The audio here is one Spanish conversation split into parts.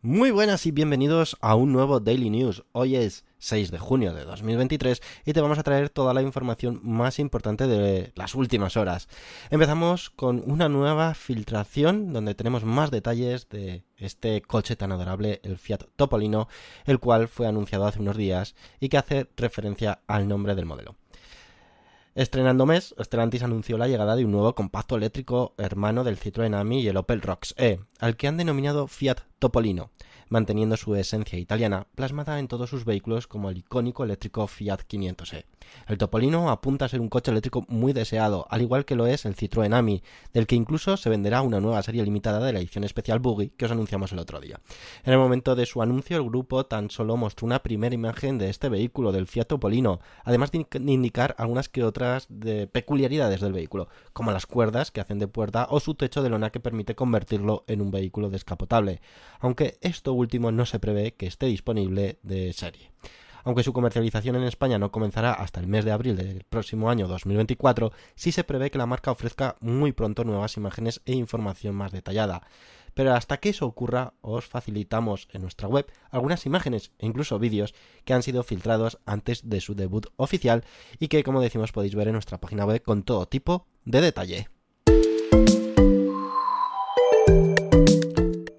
Muy buenas y bienvenidos a un nuevo Daily News. Hoy es 6 de junio de 2023 y te vamos a traer toda la información más importante de las últimas horas. Empezamos con una nueva filtración donde tenemos más detalles de este coche tan adorable, el Fiat Topolino, el cual fue anunciado hace unos días y que hace referencia al nombre del modelo. Estrenando mes, Stellantis anunció la llegada de un nuevo compacto eléctrico hermano del Citroën Ami y el Opel Rocks E, al que han denominado Fiat Topolino manteniendo su esencia italiana plasmada en todos sus vehículos como el icónico eléctrico Fiat 500e. El Topolino apunta a ser un coche eléctrico muy deseado, al igual que lo es el Citroën Ami, del que incluso se venderá una nueva serie limitada de la edición especial Buggy que os anunciamos el otro día. En el momento de su anuncio, el grupo tan solo mostró una primera imagen de este vehículo, del Fiat Topolino, además de indicar algunas que otras de peculiaridades del vehículo, como las cuerdas que hacen de puerta o su techo de lona que permite convertirlo en un vehículo descapotable, aunque esto último no se prevé que esté disponible de serie. Aunque su comercialización en España no comenzará hasta el mes de abril del próximo año 2024, sí se prevé que la marca ofrezca muy pronto nuevas imágenes e información más detallada. Pero hasta que eso ocurra, os facilitamos en nuestra web algunas imágenes e incluso vídeos que han sido filtrados antes de su debut oficial y que, como decimos, podéis ver en nuestra página web con todo tipo de detalle.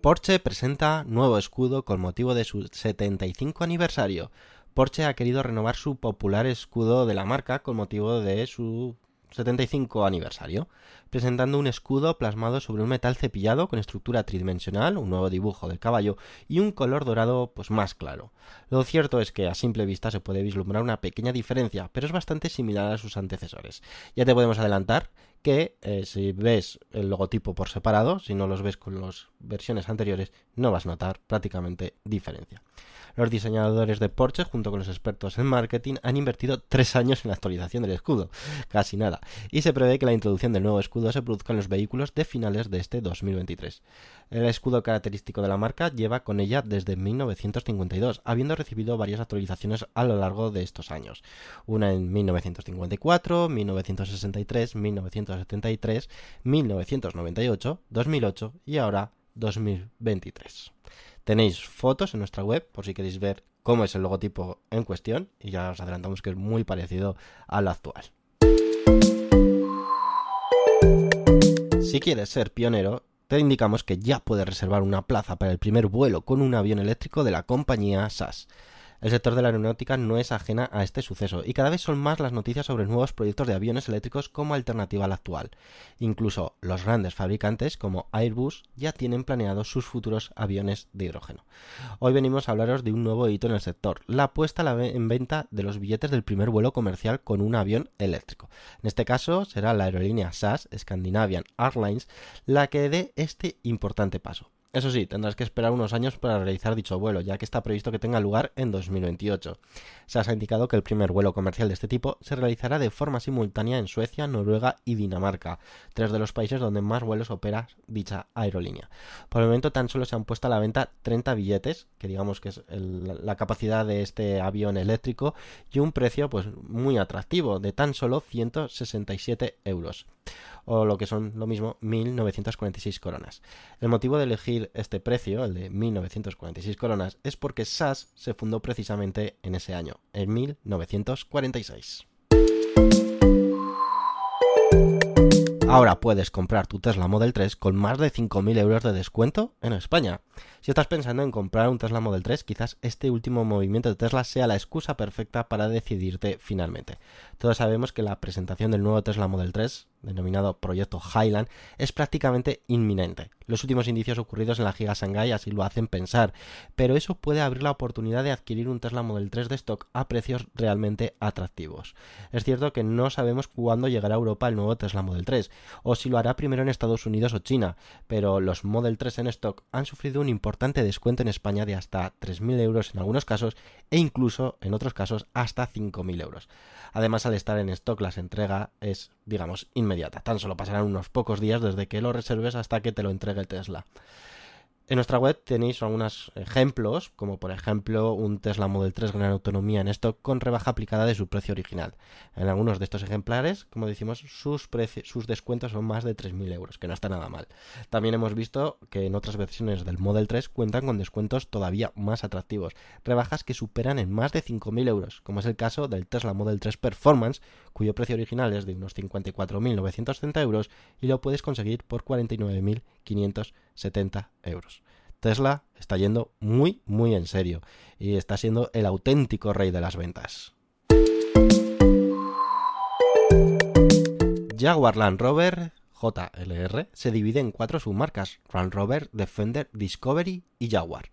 Porsche presenta nuevo escudo con motivo de su 75 aniversario. Porsche ha querido renovar su popular escudo de la marca con motivo de su 75 aniversario, presentando un escudo plasmado sobre un metal cepillado con estructura tridimensional, un nuevo dibujo del caballo y un color dorado pues más claro. Lo cierto es que a simple vista se puede vislumbrar una pequeña diferencia, pero es bastante similar a sus antecesores. Ya te podemos adelantar que eh, si ves el logotipo por separado, si no los ves con las versiones anteriores, no vas a notar prácticamente diferencia. Los diseñadores de Porsche, junto con los expertos en marketing, han invertido tres años en la actualización del escudo, casi nada, y se prevé que la introducción del nuevo escudo se produzca en los vehículos de finales de este 2023. El escudo característico de la marca lleva con ella desde 1952, habiendo recibido varias actualizaciones a lo largo de estos años. Una en 1954, 1963, 1973, 1998, 2008 y ahora 2023. Tenéis fotos en nuestra web por si queréis ver cómo es el logotipo en cuestión y ya os adelantamos que es muy parecido al actual. Si quieres ser pionero, te indicamos que ya puedes reservar una plaza para el primer vuelo con un avión eléctrico de la compañía SAS. El sector de la aeronáutica no es ajena a este suceso y cada vez son más las noticias sobre nuevos proyectos de aviones eléctricos como alternativa al actual. Incluso los grandes fabricantes como Airbus ya tienen planeados sus futuros aviones de hidrógeno. Hoy venimos a hablaros de un nuevo hito en el sector, la puesta en venta de los billetes del primer vuelo comercial con un avión eléctrico. En este caso será la aerolínea SAS Scandinavian Airlines la que dé este importante paso. Eso sí, tendrás que esperar unos años para realizar dicho vuelo, ya que está previsto que tenga lugar en 2028. Se ha indicado que el primer vuelo comercial de este tipo se realizará de forma simultánea en Suecia, Noruega y Dinamarca, tres de los países donde más vuelos opera dicha aerolínea. Por el momento tan solo se han puesto a la venta 30 billetes, que digamos que es la capacidad de este avión eléctrico, y un precio pues muy atractivo, de tan solo 167 euros o lo que son lo mismo 1946 coronas. El motivo de elegir este precio, el de 1946 coronas, es porque SAS se fundó precisamente en ese año, en 1946. Ahora puedes comprar tu Tesla Model 3 con más de 5.000 euros de descuento en España. Si estás pensando en comprar un Tesla Model 3, quizás este último movimiento de Tesla sea la excusa perfecta para decidirte finalmente. Todos sabemos que la presentación del nuevo Tesla Model 3 denominado Proyecto Highland, es prácticamente inminente. Los últimos indicios ocurridos en la Giga Shanghai así lo hacen pensar, pero eso puede abrir la oportunidad de adquirir un Tesla Model 3 de stock a precios realmente atractivos. Es cierto que no sabemos cuándo llegará a Europa el nuevo Tesla Model 3, o si lo hará primero en Estados Unidos o China, pero los Model 3 en stock han sufrido un importante descuento en España de hasta 3.000 euros en algunos casos e incluso en otros casos hasta 5.000 euros. Además, al estar en stock, la entrega es, digamos, inmediata. Tan solo pasarán unos pocos días desde que lo reserves hasta que te lo entregue el Tesla. En nuestra web tenéis algunos ejemplos, como por ejemplo un Tesla Model 3 gran autonomía en stock con rebaja aplicada de su precio original. En algunos de estos ejemplares, como decimos, sus, descuentos son más de 3.000 euros, que no está nada mal. También hemos visto que en otras versiones del Model 3 cuentan con descuentos todavía más atractivos, rebajas que superan en más de 5.000 euros, como es el caso del Tesla Model 3 Performance, cuyo precio original es de unos 54.930 euros y lo puedes conseguir por 49.570 euros. Tesla está yendo muy, muy en serio y está siendo el auténtico rey de las ventas. Jaguar Land Rover JLR se divide en cuatro submarcas: Land Rover, Defender, Discovery y Jaguar.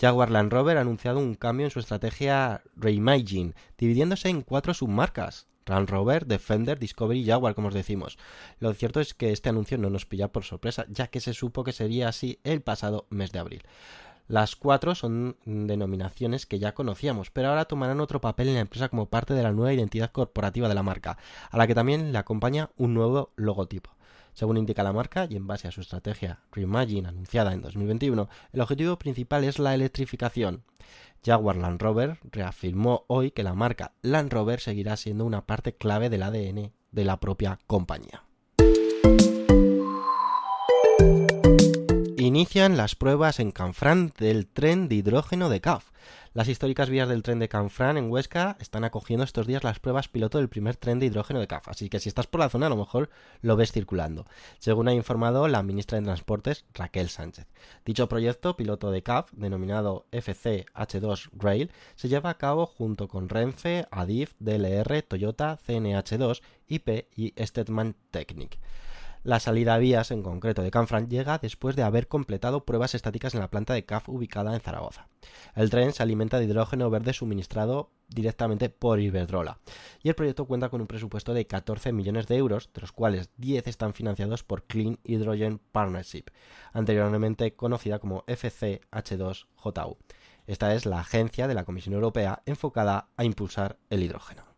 Jaguar Land Rover ha anunciado un cambio en su estrategia Reimagine, dividiéndose en cuatro submarcas: Land Rover, Defender, Discovery y Jaguar, como os decimos. Lo cierto es que este anuncio no nos pilla por sorpresa, ya que se supo que sería así el pasado mes de abril. Las cuatro son denominaciones que ya conocíamos, pero ahora tomarán otro papel en la empresa como parte de la nueva identidad corporativa de la marca, a la que también le acompaña un nuevo logotipo. Según indica la marca, y en base a su estrategia Reimagine anunciada en 2021, el objetivo principal es la electrificación. Jaguar Land Rover reafirmó hoy que la marca Land Rover seguirá siendo una parte clave del ADN de la propia compañía. Inician las pruebas en Canfrán del tren de hidrógeno de CAF. Las históricas vías del tren de Canfrán en Huesca están acogiendo estos días las pruebas piloto del primer tren de hidrógeno de CAF, así que si estás por la zona a lo mejor lo ves circulando, según ha informado la ministra de Transportes Raquel Sánchez. Dicho proyecto piloto de CAF, denominado FCH2 Rail, se lleva a cabo junto con Renfe, Adif, DLR, Toyota, CNH2, IP y Stetman Technic. La salida a vías, en concreto de Canfrán, llega después de haber completado pruebas estáticas en la planta de CAF ubicada en Zaragoza. El tren se alimenta de hidrógeno verde suministrado directamente por Iberdrola. Y el proyecto cuenta con un presupuesto de 14 millones de euros, de los cuales 10 están financiados por Clean Hydrogen Partnership, anteriormente conocida como FCH2JU. Esta es la agencia de la Comisión Europea enfocada a impulsar el hidrógeno.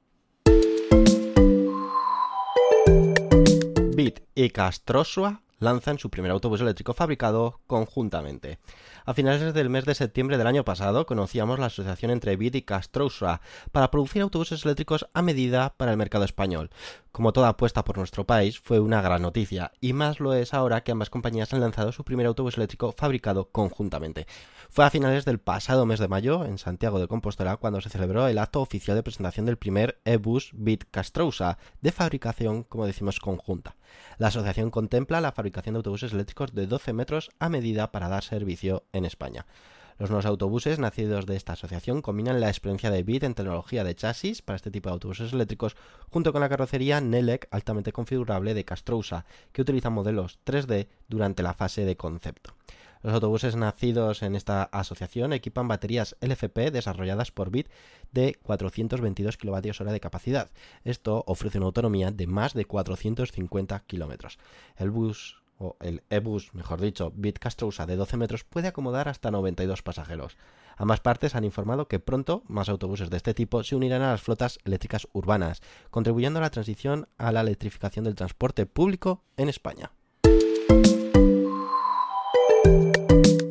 Bit y Castrosua lanzan su primer autobús eléctrico fabricado conjuntamente. A finales del mes de septiembre del año pasado conocíamos la asociación entre Bit y Castrosua para producir autobuses eléctricos a medida para el mercado español. Como toda apuesta por nuestro país, fue una gran noticia, y más lo es ahora que ambas compañías han lanzado su primer autobús eléctrico fabricado conjuntamente. Fue a finales del pasado mes de mayo, en Santiago de Compostela, cuando se celebró el acto oficial de presentación del primer e-bus Bit Castrousa, de fabricación, como decimos, conjunta. La asociación contempla la fabricación de autobuses eléctricos de 12 metros a medida para dar servicio en España. Los nuevos autobuses nacidos de esta asociación combinan la experiencia de BIT en tecnología de chasis para este tipo de autobuses eléctricos junto con la carrocería NELEC altamente configurable de Castrousa, que utiliza modelos 3D durante la fase de concepto. Los autobuses nacidos en esta asociación equipan baterías LFP desarrolladas por BIT de 422 kWh de capacidad. Esto ofrece una autonomía de más de 450 km. El bus o el e-bus, mejor dicho, Bitcastrousa de 12 metros puede acomodar hasta 92 pasajeros. Ambas partes han informado que pronto más autobuses de este tipo se unirán a las flotas eléctricas urbanas, contribuyendo a la transición a la electrificación del transporte público en España.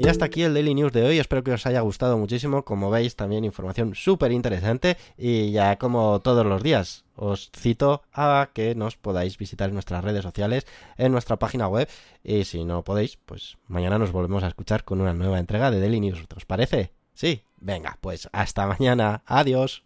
Y hasta aquí el Daily News de hoy. Espero que os haya gustado muchísimo. Como veis, también información súper interesante. Y ya como todos los días, os cito a que nos podáis visitar en nuestras redes sociales, en nuestra página web. Y si no podéis, pues mañana nos volvemos a escuchar con una nueva entrega de Daily News. ¿Os parece? Sí. Venga, pues hasta mañana. Adiós.